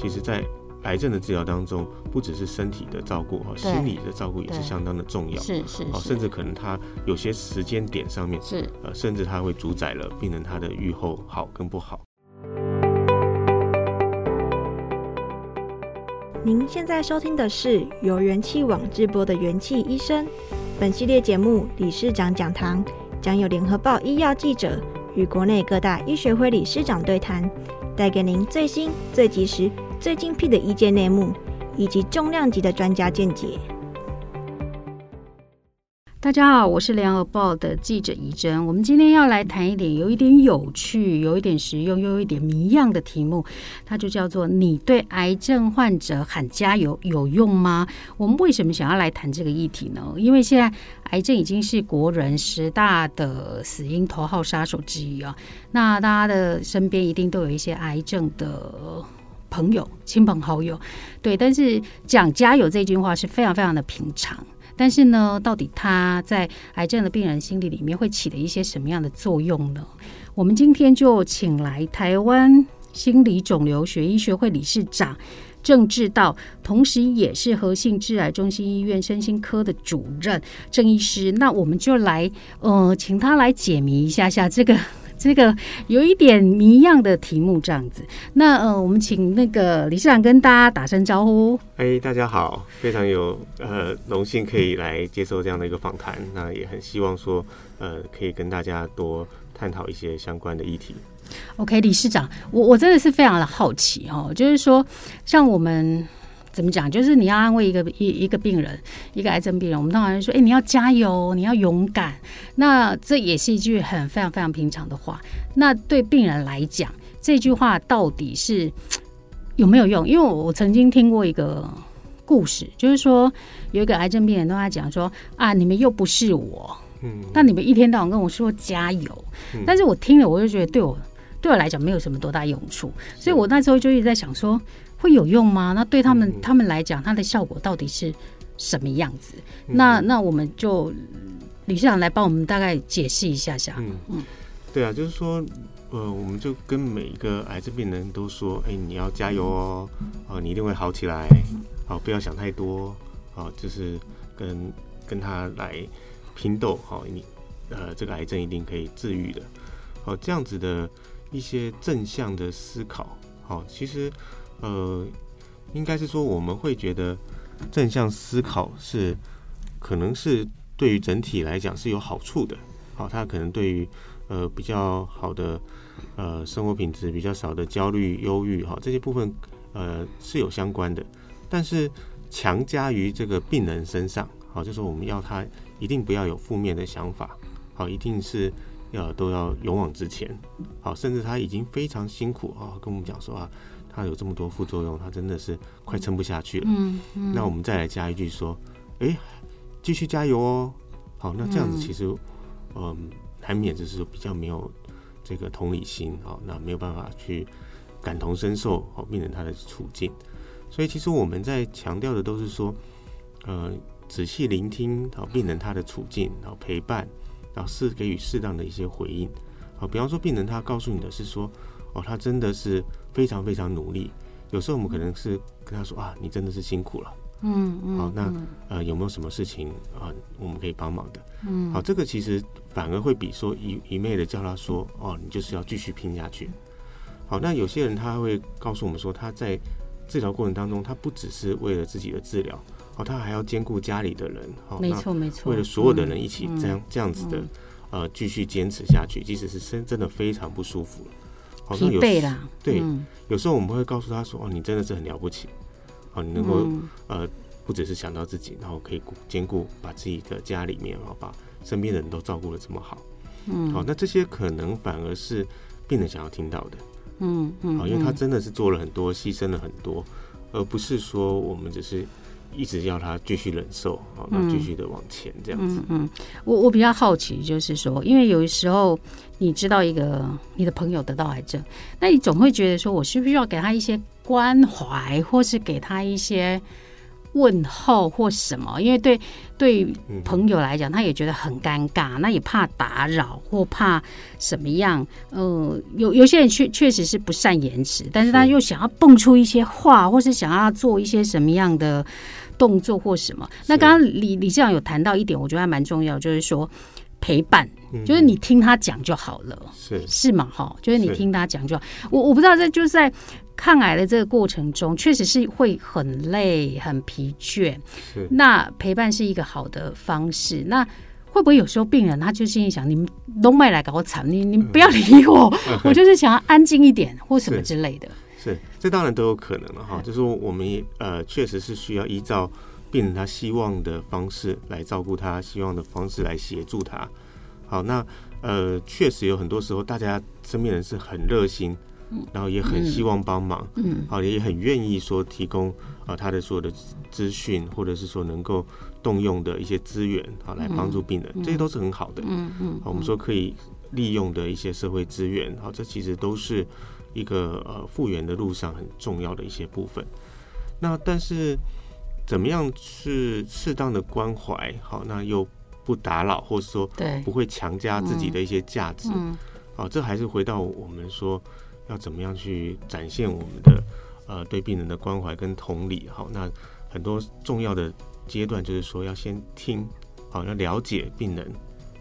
其实，在癌症的治疗当中，不只是身体的照顾哈，心理的照顾也是相当的重要。是是，甚至可能他有些时间点上面是呃，甚至他会主宰了病人他的愈后好跟不好。您现在收听的是由元气网直播的元气医生。本系列节目理事长讲堂将有联合报医药记者与国内各大医学会理事长对谈，带给您最新、最及时。最精辟的医界内幕，以及重量级的专家见解。大家好，我是联合报的记者怡珍。我们今天要来谈一点有一点有趣、有一点实用、又有一点谜样的题目，它就叫做“你对癌症患者喊加油有用吗？”我们为什么想要来谈这个议题呢？因为现在癌症已经是国人十大的死因头号杀手之一啊。那大家的身边一定都有一些癌症的。朋友、亲朋好友，对，但是讲加油这句话是非常非常的平常。但是呢，到底他在癌症的病人心理里面会起的一些什么样的作用呢？我们今天就请来台湾心理肿瘤学医学会理事长郑志道，同时也是和信致癌中心医院身心科的主任郑医师。那我们就来，呃，请他来解谜一下下这个。这个有一点谜样的题目，这样子。那呃，我们请那个理事长跟大家打声招呼。哎，大家好，非常有呃荣幸可以来接受这样的一个访谈。那也很希望说呃，可以跟大家多探讨一些相关的议题。OK，理事长，我我真的是非常的好奇哦，就是说像我们。怎么讲？就是你要安慰一个一一个病人，一个癌症病人，我们当然说，哎，你要加油，你要勇敢。那这也是一句很非常非常平常的话。那对病人来讲，这句话到底是有没有用？因为我曾经听过一个故事，就是说有一个癌症病人跟他讲说啊，你们又不是我，嗯，那你们一天到晚跟我说加油，但是我听了我就觉得对我对我来讲没有什么多大用处，所以我那时候就一直在想说。会有用吗？那对他们、嗯、他们来讲，它的效果到底是什么样子？嗯、那那我们就理事长来帮我们大概解释一下下。嗯嗯，对啊，就是说，呃，我们就跟每一个癌症病人都说，哎，你要加油哦，啊、呃，你一定会好起来，好、呃，不要想太多，哦、呃，就是跟跟他来拼斗，好、呃，你呃，这个癌症一定可以治愈的，好、呃，这样子的一些正向的思考，好、呃，其实。呃，应该是说我们会觉得正向思考是可能是对于整体来讲是有好处的。好，它可能对于呃比较好的呃生活品质、比较少的焦虑、忧郁哈这些部分呃是有相关的。但是强加于这个病人身上，好，就是我们要他一定不要有负面的想法，好，一定是要都要勇往直前，好，甚至他已经非常辛苦啊，跟我们讲说啊。他有这么多副作用，他真的是快撑不下去了。嗯嗯。那我们再来加一句说，哎，继续加油哦。好，那这样子其实，嗯，难免就是比较没有这个同理心啊，那没有办法去感同身受好病人他的处境。所以其实我们在强调的都是说，呃，仔细聆听好病人他的处境，然后陪伴，然后适给予适当的一些回应。好，比方说病人他告诉你的是说，哦，他真的是。非常非常努力，有时候我们可能是跟他说啊，你真的是辛苦了，嗯嗯，好，那呃有没有什么事情啊我们可以帮忙的？嗯，好，这个其实反而会比说一一昧的叫他说哦，你就是要继续拼下去。好，那有些人他会告诉我们说，他在治疗过程当中，他不只是为了自己的治疗，哦，他还要兼顾家里的人，哦，没错没错，为了所有的人一起这样这样子的呃继续坚持下去，即使是真真的非常不舒服。疲惫啦，对，嗯、有时候我们会告诉他说：“哦，你真的是很了不起，哦，你能够、嗯、呃，不只是想到自己，然后可以兼顾把自己的家里面，然后把身边的人都照顾的这么好，嗯，好，那这些可能反而是病人想要听到的，嗯嗯，好，因为他真的是做了很多，牺牲了很多，而不是说我们只是一直要他继续忍受，好，那继续的往前这样子。嗯嗯，我我比较好奇，就是说，因为有时候你知道一个你的朋友得到癌症，那你总会觉得说，我需不需要给他一些关怀，或是给他一些。问候或什么，因为对对朋友来讲，他也觉得很尴尬，那也怕打扰或怕什么样。呃，有有些人确确实是不善言辞，但是他又想要蹦出一些话，或是想要做一些什么样的动作或什么。那刚刚李李志长有谈到一点，我觉得还蛮重要，就是说陪伴，就是你听他讲就好了，是是嘛？哈，就是你听他讲就好。我我不知道这就是在。抗癌的这个过程中，确实是会很累、很疲倦。是，那陪伴是一个好的方式。那会不会有时候病人他就心里想：你们都卖来搞我惨，你你们不要理我，我就是想要安静一点或什么之类的。是，这当然都有可能了哈。就是说我们也呃，确实是需要依照病人他希望的方式来照顾他，希望的方式来协助他。好，那呃，确实有很多时候，大家身边人是很热心。然后也很希望帮忙，嗯，好，也很愿意说提供啊他的所有的资讯，或者是说能够动用的一些资源，好来帮助病人，这些都是很好的，嗯嗯，好，我们说可以利用的一些社会资源，好，这其实都是一个呃复原的路上很重要的一些部分。那但是怎么样是适当的关怀，好，那又不打扰，或者说不会强加自己的一些价值，好，这还是回到我们说。要怎么样去展现我们的呃对病人的关怀跟同理？好，那很多重要的阶段就是说要先听，好，要了解病人，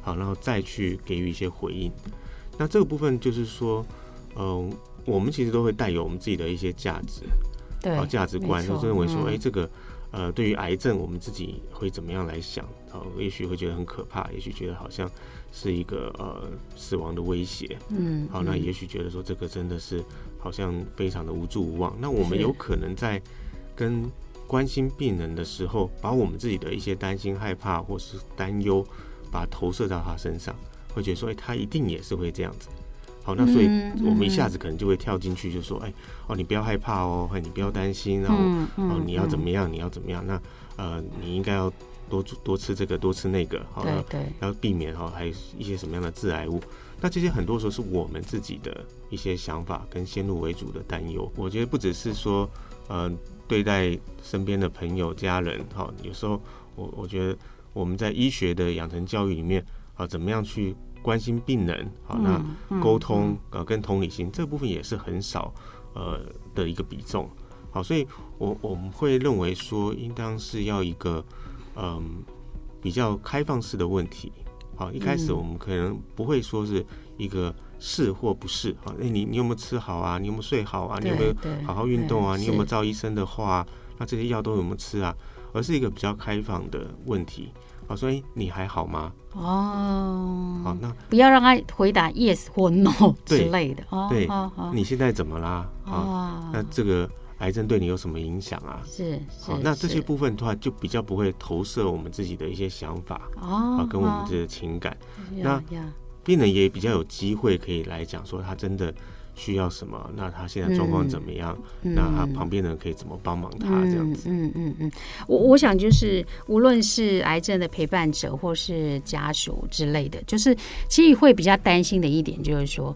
好，然后再去给予一些回应。那这个部分就是说，嗯、呃，我们其实都会带有我们自己的一些价值，对，好，价值观，就认为说，哎、嗯，这个。呃，对于癌症，我们自己会怎么样来想？好，也许会觉得很可怕，也许觉得好像是一个呃死亡的威胁。嗯，好，那也许觉得说这个真的是好像非常的无助无望。那我们有可能在跟关心病人的时候，把我们自己的一些担心、害怕或是担忧，把它投射到他身上，会觉得说，哎，他一定也是会这样子。好，那所以我们一下子可能就会跳进去，就说，哎，哦，你不要害怕哦，哎，你不要担心，然后，哦，你要怎么样，你要怎么样？那，呃，你应该要多多吃这个，多吃那个，好，要避免哈，还有一些什么样的致癌物？那这些很多时候是我们自己的一些想法跟先入为主的担忧。我觉得不只是说，呃，对待身边的朋友、家人，哈，有时候我我觉得我们在医学的养成教育里面，啊，怎么样去？关心病人，好，那沟通呃跟同理心这部分也是很少呃的一个比重，好，所以我我们会认为说，应当是要一个嗯比较开放式的问题，好，一开始我们可能不会说是一个是或不是，好，那你你有没有吃好啊？你有没有睡好啊？你有没有好好运动啊？你有没有照医生的话？那这些药都有没有吃啊？而是一个比较开放的问题。好，所以你还好吗？哦，好，那不要让他回答 yes 或 no 之类的。哦，对，你现在怎么啦？啊，那这个癌症对你有什么影响啊？是，好，那这些部分的话，就比较不会投射我们自己的一些想法啊，跟我们自己的情感。那病人也比较有机会可以来讲说，他真的。需要什么？那他现在状况怎么样？嗯、那他旁边的人可以怎么帮忙他？这样子。嗯嗯嗯，我我想就是，无论是癌症的陪伴者或是家属之类的，就是其实会比较担心的一点就是说，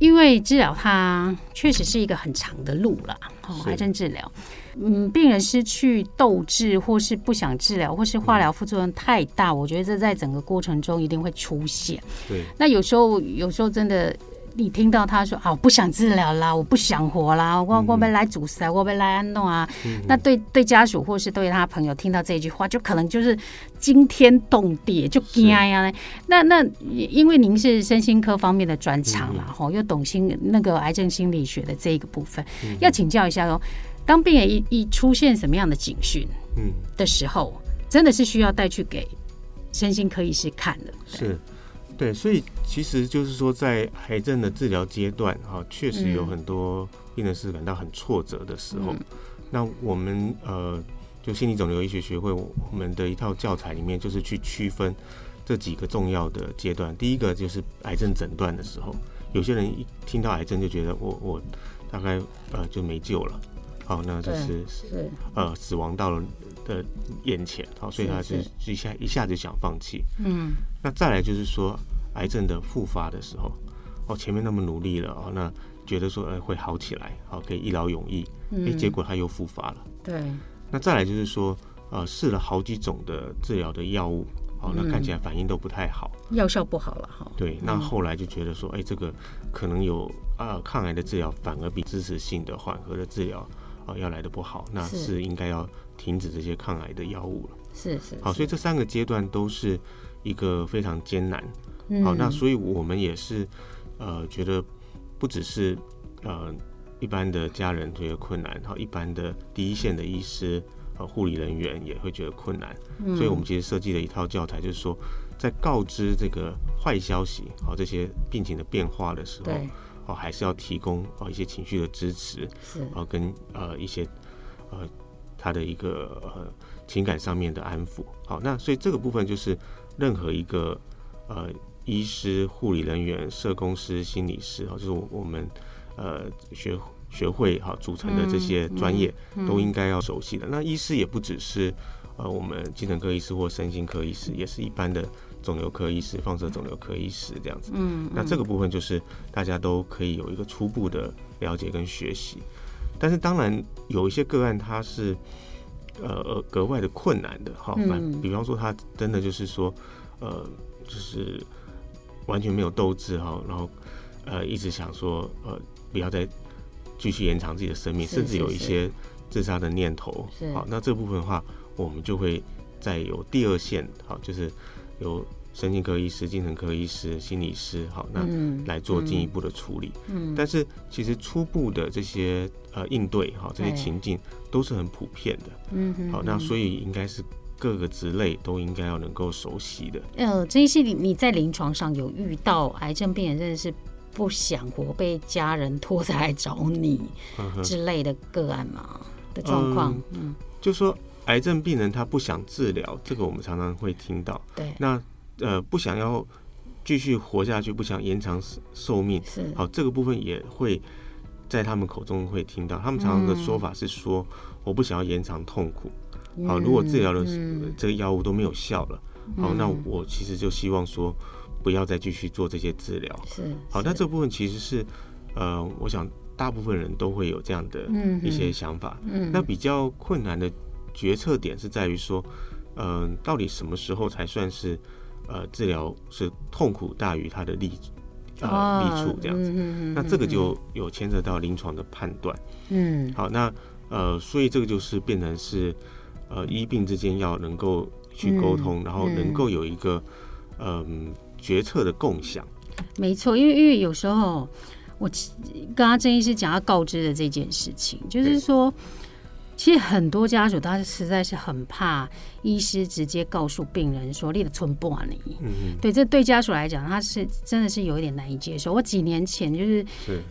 因为治疗它确实是一个很长的路了。哦，癌症治疗，嗯，病人失去斗志，或是不想治疗，或是化疗副作用太大，嗯、我觉得这在整个过程中一定会出现。对。那有时候，有时候真的。你听到他说啊，我不想治疗啦，我不想活啦，我我们来阻塞，我们来安弄啊。嗯、那对对家属或是对他朋友听到这句话，就可能就是惊天动地，就惊呀。那那因为您是身心科方面的专长啦，吼、嗯，又懂心那个癌症心理学的这一个部分，嗯、要请教一下哦。当病人一一出现什么样的警讯，嗯的时候，嗯、真的是需要带去给身心科医师看的。是。对，所以其实就是说，在癌症的治疗阶段，哈，确实有很多病人是感到很挫折的时候。嗯、那我们呃，就心理肿瘤医学学会我们的一套教材里面，就是去区分这几个重要的阶段。第一个就是癌症诊断的时候，有些人一听到癌症就觉得我我大概呃就没救了，好，那就是是呃死亡到了的眼前，好，所以他是一下一下子想放弃。嗯，那再来就是说癌症的复发的时候，哦，前面那么努力了，哦，那觉得说呃会好起来，好，可以一劳永逸，哎、嗯，结果他又复发了。对，那再来就是说呃试了好几种的治疗的药物。哦，那看起来反应都不太好，药效不好了哈。对，那后来就觉得说，哎、欸，这个可能有啊，抗癌的治疗反而比支持性的缓和的治疗啊要来的不好，那是应该要停止这些抗癌的药物了。是是，是。好，所以这三个阶段都是一个非常艰难。好，那所以我们也是呃觉得不只是呃一般的家人觉得困难，好，一般的第一线的医师。呃，护理人员也会觉得困难，所以我们其实设计了一套教材，就是说，在告知这个坏消息，好，这些病情的变化的时候，哦，还是要提供哦一些情绪的支持，是，啊，跟呃一些呃他的一个呃情感上面的安抚，好，那所以这个部分就是任何一个呃医师、护理人员、社工师、心理师，哈，就是我们呃学。学会哈组成的这些专业都应该要熟悉的。那医师也不只是呃我们精神科医师或身心科医师，也是一般的肿瘤科医师、放射肿瘤科医师这样子。嗯，那这个部分就是大家都可以有一个初步的了解跟学习。但是当然有一些个案它是呃格外的困难的哈，反比方说他真的就是说呃就是完全没有斗志哈，然后呃一直想说呃不要再。继续延长自己的生命，甚至有一些自杀的念头。好，那这部分的话，我们就会再有第二线，好，就是由神经科医师、精神科医师、心理师，好，那来做进一步的处理。嗯，但是其实初步的这些呃应对，哈，这些情境都是很普遍的。嗯，好，那所以应该是各个职类都应该要能够熟悉的。呃，这些你你在临床上有遇到癌症病人，真的是。不想活，被家人拖着来找你之类的个案吗的状况，嗯，就说癌症病人他不想治疗，这个我们常常会听到。对，那呃不想要继续活下去，不想延长寿命，是好，这个部分也会在他们口中会听到。他们常常的说法是说，嗯、我不想要延长痛苦。好，如果治疗的这个药物都没有效了，嗯、好，那我其实就希望说。不要再继续做这些治疗。是好，那这部分其实是，呃，我想大部分人都会有这样的一些想法。嗯，那比较困难的决策点是在于说，嗯、呃，到底什么时候才算是呃治疗是痛苦大于它的利呃利处这样子？嗯，那这个就有牵扯到临床的判断。嗯，好，那呃，所以这个就是变成是呃医病之间要能够去沟通，然后能够有一个嗯。决策的共享，没错，因为因为有时候我刚刚郑医师讲要告知的这件事情，就是说，其实很多家属他实在是很怕医师直接告诉病人说你的存不完你，嗯，对，这对家属来讲，他是真的是有一点难以接受。我几年前就是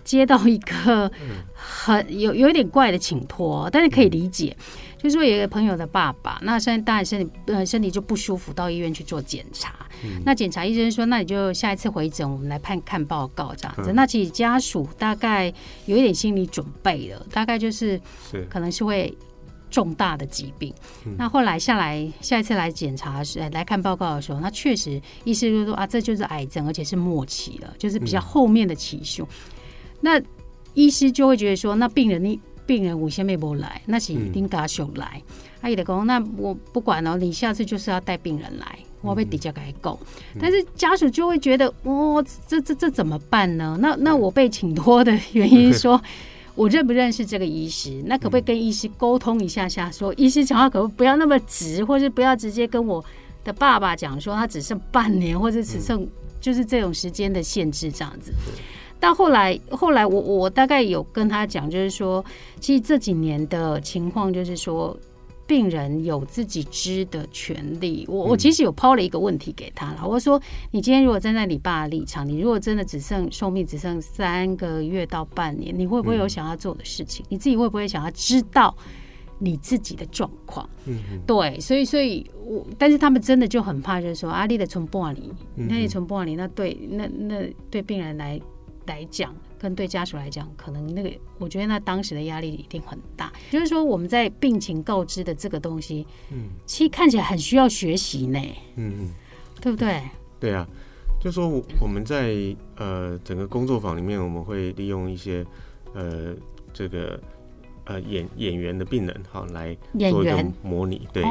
接到一个很有有一点怪的请托，但是可以理解。就是说，有一个朋友的爸爸，那现在当然身体呃身体就不舒服，到医院去做检查。嗯、那检查医生说，那你就下一次回诊，我们来判看报告这样子。嗯、那其实家属大概有一点心理准备了，大概就是可能是会重大的疾病。那后来下来下一次来检查时来看报告的时候，那确实医师就说啊，这就是癌症，而且是末期了，就是比较后面的期数。嗯、那医师就会觉得说，那病人你。病人五千没不来，那是一定家属来。阿姨的公，那我不管了，你下次就是要带病人来，我被底价给够。但是家属就会觉得，哦，这这这怎么办呢？那那我被请托的原因是说，我认不认识这个医师？那可不可以跟医师沟通一下下？说医师讲话可不不要那么直，或是不要直接跟我的爸爸讲说他只剩半年，或者只剩就是这种时间的限制这样子。到后来，后来我我大概有跟他讲，就是说，其实这几年的情况，就是说，病人有自己知的权利。我我其实有抛了一个问题给他了，我说，你今天如果站在你爸的立场，你如果真的只剩寿命只剩三个月到半年，你会不会有想要做的事情？你自己会不会想要知道你自己的状况？嗯，对，所以所以我，但是他们真的就很怕，就是说，阿丽的从玻璃，那你存玻璃，那对那那对病人来。来讲，跟对家属来讲，可能那个，我觉得那当时的压力一定很大。就是说，我们在病情告知的这个东西，嗯，其实看起来很需要学习呢，嗯嗯，对不对？对啊，就说我们在呃整个工作坊里面，我们会利用一些呃这个。呃，演演员的病人，哈来做一个模拟，对，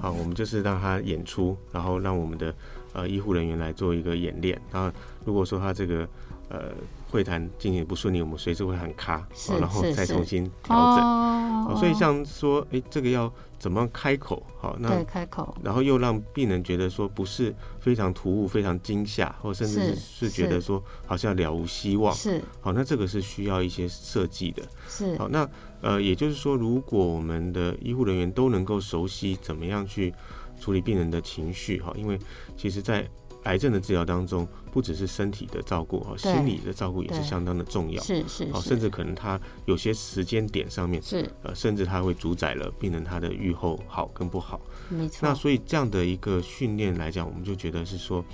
好，我们就是让他演出，然后让我们的呃医护人员来做一个演练。然后如果说他这个呃会谈进行不顺利，我们随时会喊卡，然后再重新调整。哦，所以像说，哎，这个要。怎么开口？好，那开口，然后又让病人觉得说不是非常突兀、非常惊吓，或甚至是觉得说好像了无希望。是，好，那这个是需要一些设计的。是，好，那呃，也就是说，如果我们的医护人员都能够熟悉怎么样去处理病人的情绪，哈，因为其实，在癌症的治疗当中，不只是身体的照顾哈，心理的照顾也是相当的重要。是是，好，甚至可能他有些时间点上面是呃，甚至他会主宰了病人他的预后好跟不好。没错。那所以这样的一个训练来讲，我们就觉得是说，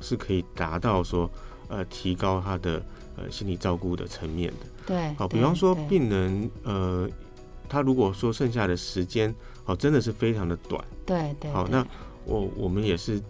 是可以达到说呃，提高他的呃心理照顾的层面的。对。好，比方说病人呃，他如果说剩下的时间哦，真的是非常的短。对对。好，那我我们也是。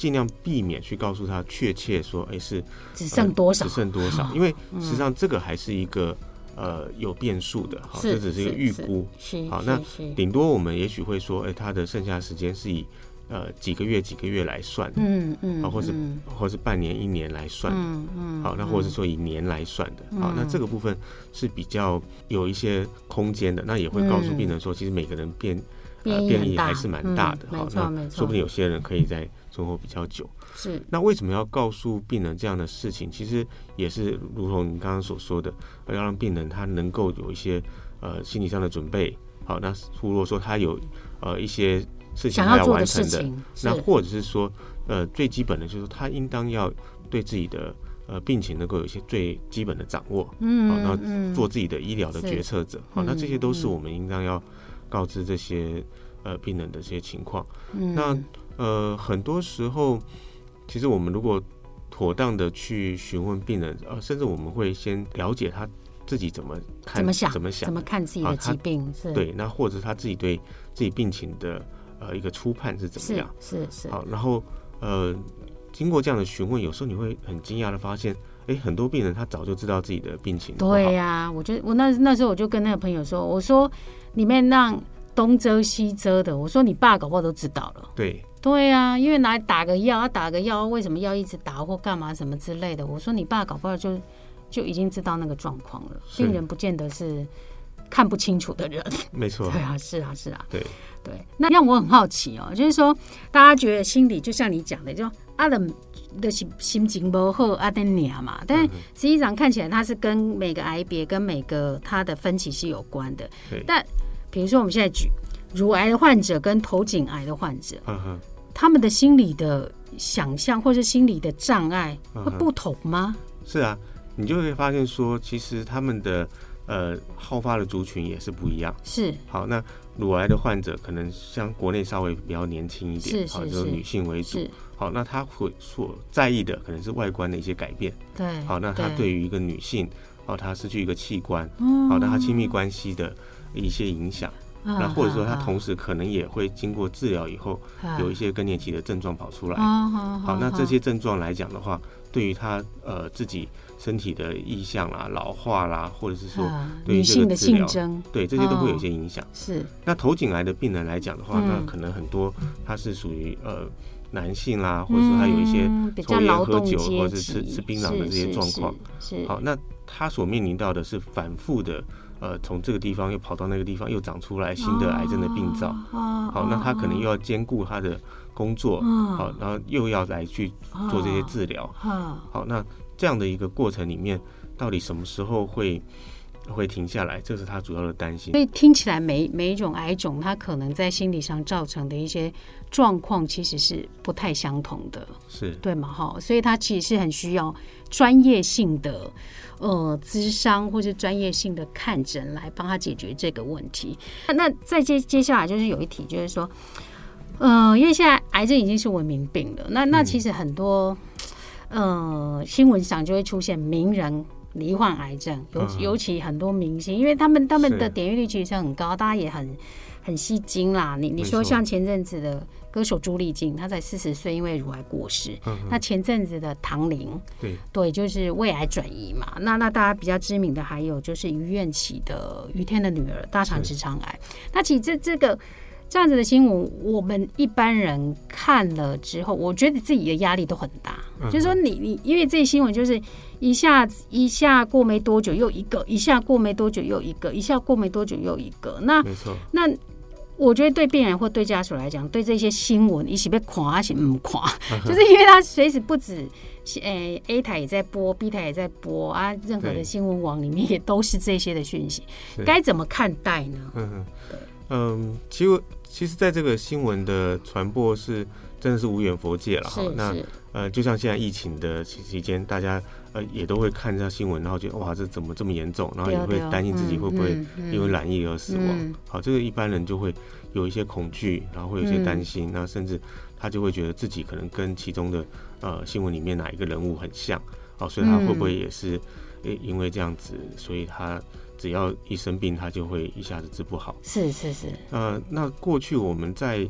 尽量避免去告诉他确切说，哎，是只剩多少，只剩多少，因为实际上这个还是一个呃有变数的，好，这只是一个预估。好，那顶多我们也许会说，哎，他的剩下时间是以呃几个月几个月来算的，嗯嗯，啊，或是或是半年一年来算的，嗯嗯，好，那或者是说以年来算的，好，那这个部分是比较有一些空间的，那也会告诉病人说，其实每个人变呃变异还是蛮大的，好，那说不定有些人可以在。生活比较久，是那为什么要告诉病人这样的事情？其实也是如同你刚刚所说的，要让病人他能够有一些呃心理上的准备。好，那如果说他有呃一些事情他要完成的，那或者是说呃最基本的就是他应当要对自己的呃病情能够有一些最基本的掌握，嗯，好，然后做自己的医疗的决策者。好，那这些都是我们应当要告知这些呃病人的这些情况。嗯，那。呃，很多时候，其实我们如果妥当的去询问病人，呃，甚至我们会先了解他自己怎么看、怎么想、怎么想、怎么看自己的疾病，啊、是对，那或者他自己对自己病情的呃一个初判是怎么样？是是，是。好，然后呃，经过这样的询问，有时候你会很惊讶的发现，哎，很多病人他早就知道自己的病情。对呀、啊，我觉得我那那时候我就跟那个朋友说，我说里面让东遮西遮的，我说你爸搞不好都知道了。对。对呀、啊，因为拿来打个药，他打个药，为什么要一直打或干嘛什么之类的？我说你爸搞不好就就已经知道那个状况了。病人不见得是看不清楚的人，没错。对啊，是啊，是啊。对对，那让我很好奇哦，就是说大家觉得心理就像你讲的，就阿冷的心心情不好阿登尼亚嘛，但实际上看起来他是跟每个癌别跟每个他的分歧是有关的。对。但比如说我们现在举乳癌的患者跟头颈癌的患者。嗯哼。他们的心理的想象或是心理的障碍会不同吗？是啊，你就会发现说，其实他们的呃好发的族群也是不一样。是，好，那乳癌的患者可能像国内稍微比较年轻一点，好，就是女性为主。好，那他会所在意的可能是外观的一些改变。对，好，那他对于一个女性，哦，她失去一个器官，好，那她亲密关系的一些影响。那或者说他同时可能也会经过治疗以后，有一些更年期的症状跑出来。好，那这些症状来讲的话，对于他呃自己身体的意向啦、老化啦，或者是说对于这个治疗，对这些都会有一些影响。是。那头颈癌的病人来讲的话，那可能很多他是属于呃男性啦，或者说他有一些抽烟喝酒或者是吃吃槟榔的这些状况。是。好，那他所面临到的是反复的。呃，从这个地方又跑到那个地方，又长出来新的癌症的病灶。好，那他可能又要兼顾他的工作，好，然后又要来去做这些治疗。好，那这样的一个过程里面，到底什么时候会会停下来？这是他主要的担心。所以听起来每每一种癌种，它可能在心理上造成的一些状况，其实是不太相同的，是对吗？哈，所以他其实是很需要专业性的。呃，咨商或是专业性的看诊来帮他解决这个问题。那再接接下来就是有一题，就是说，呃，因为现在癌症已经是文明病了，那那其实很多呃，新闻上就会出现名人罹患癌症，尤尤其很多明星，因为他们他们的点阅率其实很高，大家也很很吸睛啦。你你说像前阵子的歌手朱丽静，她才四十岁因为乳癌过世。那前阵子的唐玲，对对，就是胃癌转移嘛。那那大家比较知名的还有就是于愿起的于天的女儿大肠直肠癌。那其实这这个。这样子的新闻，我们一般人看了之后，我觉得自己的压力都很大。嗯、就是说你，你你因为这些新闻就是一下一下过没多久又一个，一下过没多久又一个，一下过没多久又一个。那没错。那我觉得对病人或对家属来讲，对这些新闻一起被垮，一起不垮，就是因为他随时不止，诶、欸、A 台也在播，B 台也在播啊，任何的新闻网里面也都是这些的讯息，该怎么看待呢？嗯嗯，其实。其实，在这个新闻的传播是真的是无远佛界了哈。那呃，就像现在疫情的期期间，大家呃也都会看这新闻，然后觉得哇，这怎么这么严重？然后也会担心自己会不会因为染疫而死亡。好，这个一般人就会有一些恐惧，然后会有一些担心，那甚至他就会觉得自己可能跟其中的呃新闻里面哪一个人物很像。好，所以他会不会也是因为这样子，所以他。只要一生病，他就会一下子治不好。是是是。呃，那过去我们在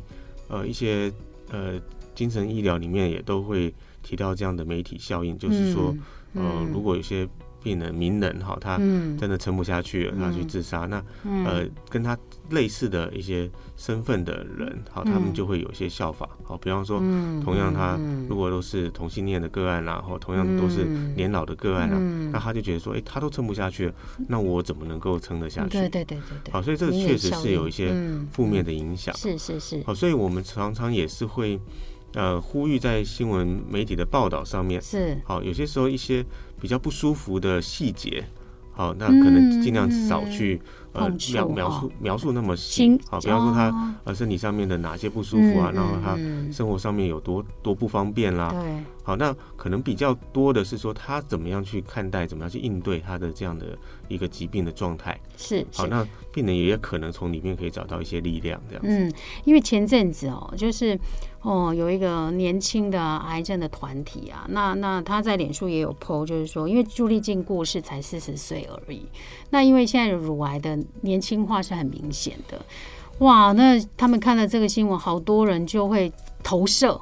呃一些呃精神医疗里面也都会提到这样的媒体效应，就是说，嗯、呃，如果有些。病人名人哈，他真的撑不下去了，嗯、他去自杀。那呃，跟他类似的一些身份的人，好，他们就会有一些效法。好，比方说，同样他如果都是同性恋的个案啦，或同样都是年老的个案啦，那他就觉得说，哎，他都撑不下去了，那我怎么能够撑得下去？对对对对。好，所以这个确实是有一些负面的影响。是是是。好，所以我们常常也是会。呃，呼吁在新闻媒体的报道上面是好，有些时候一些比较不舒服的细节，好，那可能尽量少去。呃，描描述描述那么细，好，比方说他呃身体上面的哪些不舒服啊，然后他生活上面有多多不方便啦，对，好，那可能比较多的是说他怎么样去看待，怎么样去应对他的这样的一个疾病的状态，是，好，那病人也可能从里面可以找到一些力量，这样子。嗯，因为前阵子哦，就是哦有一个年轻的癌症的团体啊，那那他在脸书也有 po，就是说，因为朱丽静过世才四十岁而已，那因为现在乳癌的。年轻化是很明显的，哇！那他们看了这个新闻，好多人就会投射，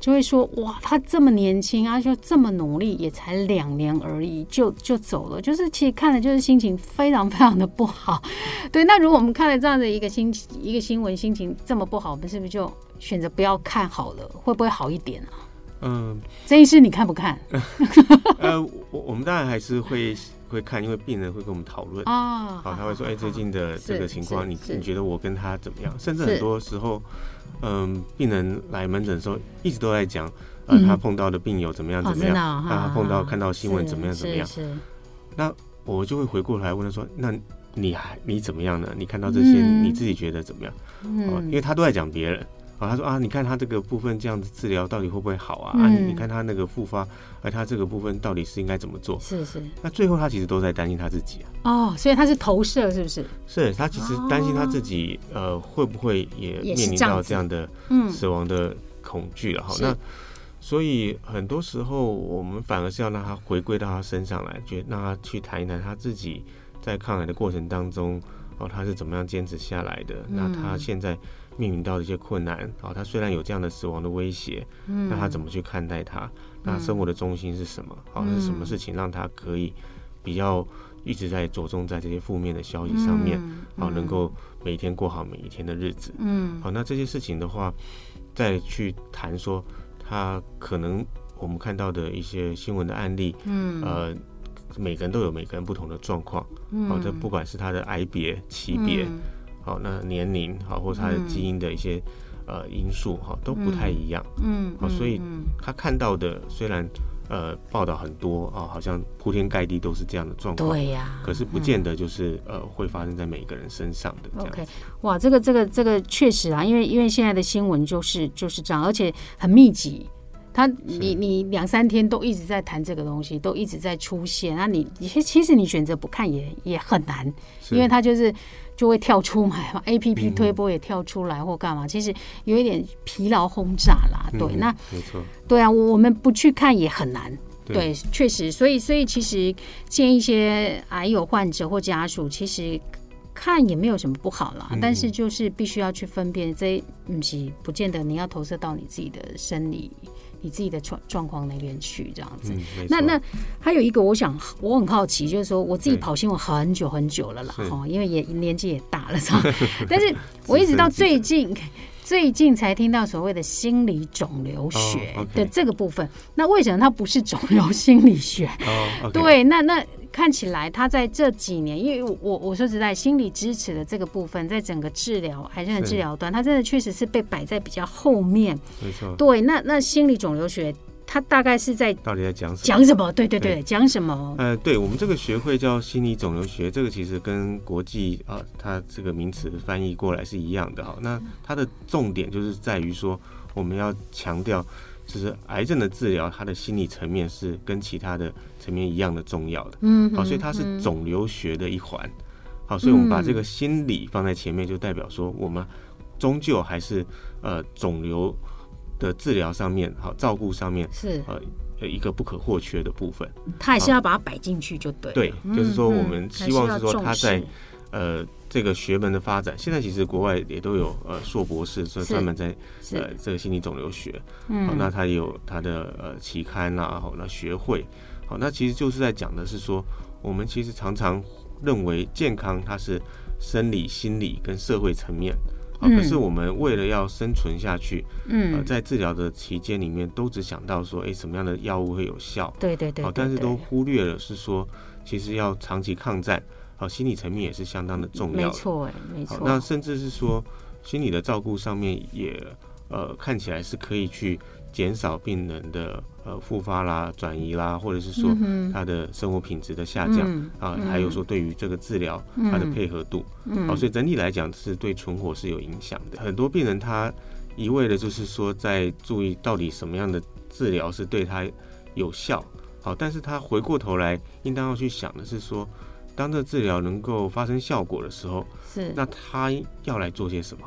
就会说：哇，他这么年轻啊，就这么努力，也才两年而已，就就走了。就是其实看了，就是心情非常非常的不好。对，那如果我们看了这样的一个新一个新闻，心情这么不好，我们是不是就选择不要看好了？会不会好一点啊？嗯，这一次你看不看？呃，我我们当然还是会。会看，因为病人会跟我们讨论啊，好，他会说，哎，最近的这个情况，你你觉得我跟他怎么样？甚至很多时候，嗯，病人来门诊的时候，一直都在讲，呃，他碰到的病友怎么样怎么样，他碰到看到新闻怎么样怎么样。那我就会回过来问他说，那你还你怎么样呢？你看到这些，你自己觉得怎么样？嗯，因为他都在讲别人。啊，他说啊，你看他这个部分这样子治疗到底会不会好啊？嗯、啊，你看他那个复发，而他这个部分到底是应该怎么做？是是。那最后他其实都在担心他自己啊。哦，所以他是投射，是不是？是他其实担心他自己，哦、呃，会不会也面临到这样的死亡的恐惧了？哈，那所以很多时候我们反而是要让他回归到他身上来，就让他去谈一谈他自己在抗癌的过程当中，哦，他是怎么样坚持下来的？嗯、那他现在。面临到的一些困难，好，他虽然有这样的死亡的威胁，嗯，那他怎么去看待他？那生活的中心是什么？好，是什么事情让他可以比较一直在着重在这些负面的消息上面，好，能够每天过好每一天的日子，嗯，好，那这些事情的话，再去谈说他可能我们看到的一些新闻的案例，嗯，呃，每个人都有每个人不同的状况，嗯，好，这不管是他的癌别、级别。好，那年龄好，或者他的基因的一些、嗯、呃因素哈都不太一样，嗯，好，所以他看到的虽然呃报道很多啊，好像铺天盖地都是这样的状况，对呀、啊，可是不见得就是、嗯、呃会发生在每个人身上的这样。OK，哇，这个这个这个确实啊，因为因为现在的新闻就是就是这样，而且很密集。他你你两三天都一直在谈这个东西，都一直在出现，那你其其实你选择不看也也很难，因为他就是就会跳出来嘛，A P P 推播也跳出来或干嘛，其实有一点疲劳轰炸啦。对，那没错，对啊，我们不去看也很难。对，确实，所以所以其实建议一些癌友患者或家属，其实看也没有什么不好啦，嗯、但是就是必须要去分辨，这不是不见得你要投射到你自己的生理、你自己的状状况那边去这样子。嗯、那那还有一个，我想我很好奇，就是说我自己跑新闻很久很久了啦，哈，因为也年纪也大了，但是我一直到最近。最近才听到所谓的心理肿瘤学的这个部分，oh. 那为什么它不是肿瘤心理学？Oh. 对，那那看起来它在这几年，因为我我说实在，心理支持的这个部分，在整个治疗癌症的治疗端，它真的确实是被摆在比较后面。没错。对，那那心理肿瘤学。他大概是在到底在讲什么？讲什么？对对对，讲什么？呃，对我们这个学会叫心理肿瘤学，这个其实跟国际啊，它这个名词翻译过来是一样的哈。那它的重点就是在于说，我们要强调，就是癌症的治疗，它的心理层面是跟其他的层面一样的重要的。嗯，好，所以它是肿瘤学的一环。好，所以我们把这个心理放在前面，就代表说，我们终究还是呃肿瘤。的治疗上面，好照顾上面是呃一个不可或缺的部分。他还是要把它摆进去就对。对，就是说我们希望是说他在呃这个学门的发展，现在其实国外也都有呃硕博士，说专门在呃这个心理肿瘤学。嗯。那他也有他的呃期刊啊，好那学会，好那其实就是在讲的是说，我们其实常常认为健康它是生理、心理跟社会层面。啊，可是我们为了要生存下去，嗯，呃、在治疗的期间里面，都只想到说，哎、欸，什么样的药物会有效？对对对，对。好，但是都忽略了是说，其实要长期抗战，好，心理层面也是相当的重要的。没错，哎，没错。那甚至是说，心理的照顾上面也，呃，看起来是可以去。减少病人的呃复发啦、转移啦，或者是说他的生活品质的下降、嗯、啊，还有说对于这个治疗他的配合度，好、嗯啊，所以整体来讲是对存活是有影响的。很多病人他一味的就是说在注意到底什么样的治疗是对他有效，好、啊，但是他回过头来应当要去想的是说，当这治疗能够发生效果的时候，是那他要来做些什么？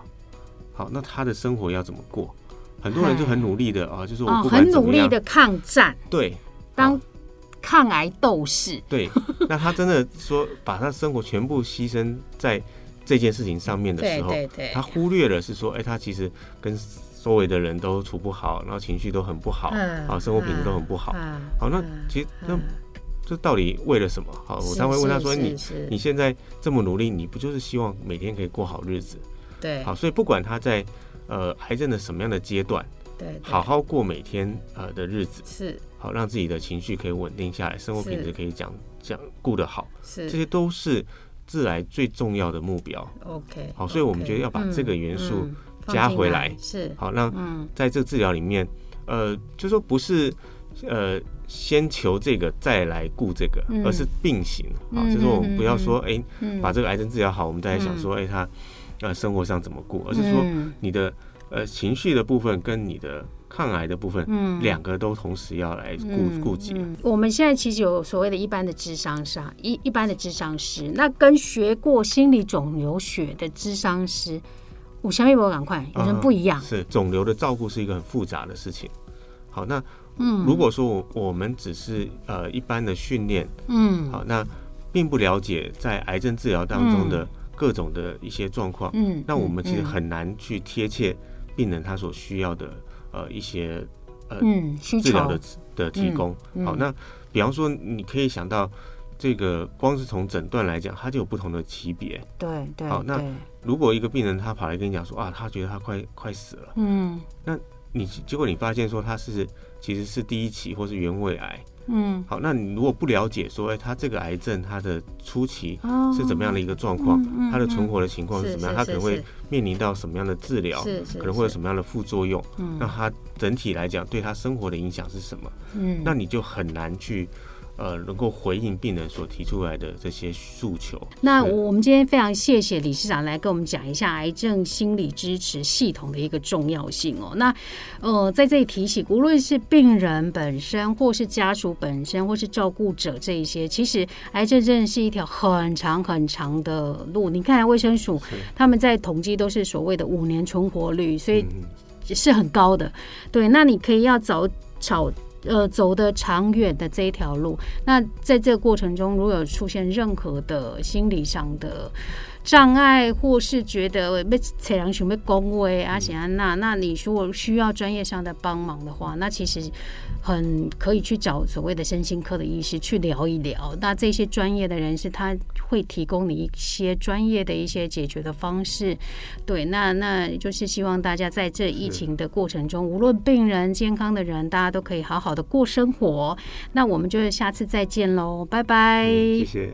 好，那他的生活要怎么过？很多人就很努力的啊，就是我很努力的抗战，对，当抗癌斗士，对。那他真的说把他生活全部牺牲在这件事情上面的时候，对对对，他忽略了是说，哎，他其实跟周围的人都处不好，然后情绪都很不好，啊，生活品质都很不好。好，那其实那这到底为了什么？好，我常会问他说，你你现在这么努力，你不就是希望每天可以过好日子？对，好，所以不管他在。呃，癌症的什么样的阶段？对，对，好好过每天呃的日子是。好，让自己的情绪可以稳定下来，生活品质可以讲讲顾得好，是。这些都是致癌最重要的目标。OK，好，所以我们觉得要把这个元素加回来，嗯嗯、是。好，让在这个治疗里面，呃，就说不是呃先求这个再来顾这个，嗯、而是并行啊，就是说我们不要说哎、欸，把这个癌症治疗好，我们再来想说哎、欸、他。呃，生活上怎么过，而是说你的、嗯、呃情绪的部分跟你的抗癌的部分，嗯，两个都同时要来顾顾及。我们现在其实有所谓的一般的智商师，一一般的智商师，那跟学过心理肿瘤学的智商师，我相信我赶快有人不一样。嗯、是肿瘤的照顾是一个很复杂的事情。好，那嗯，如果说我我们只是呃一般的训练，嗯，好，那并不了解在癌症治疗当中的、嗯。各种的一些状况，嗯，那我们其实很难去贴切病人他所需要的呃一些呃治疗的的提供。好，那比方说你可以想到这个，光是从诊断来讲，它就有不同的级别。对对。好，那如果一个病人他跑来跟你讲说啊，他觉得他快快死了，嗯，那你结果你发现说他是其实是第一期或是原位癌。嗯，好，那你如果不了解说，哎，他这个癌症他的初期是怎么样的一个状况，他的存活的情况是怎么样，他可能会面临到什么样的治疗，可能会有什么样的副作用，那他整体来讲对他生活的影响是什么？嗯，那你就很难去呃，能够回应病人所提出来的这些诉求。那我们今天非常谢谢理事长来跟我们讲一下癌症心理支持系统的一个重要性哦。那呃，在这里提醒，无论是病人本身，或是家属本身，或是照顾者这一些，其实癌症真的是一条很长很长的路。你看卫生署他们在统计都是所谓的五年存活率，所以是很高的。对，那你可以要早找。呃，走的长远的这一条路，那在这个过程中，如果有出现任何的心理上的障碍，或是觉得被测量熊被恭维啊，显安娜，那你如果需要专业上的帮忙的话，那其实。很可以去找所谓的身心科的医师去聊一聊，那这些专业的人士他会提供你一些专业的一些解决的方式。对，那那就是希望大家在这疫情的过程中，无论病人、健康的人，大家都可以好好的过生活。那我们就是下次再见喽，拜拜。谢谢，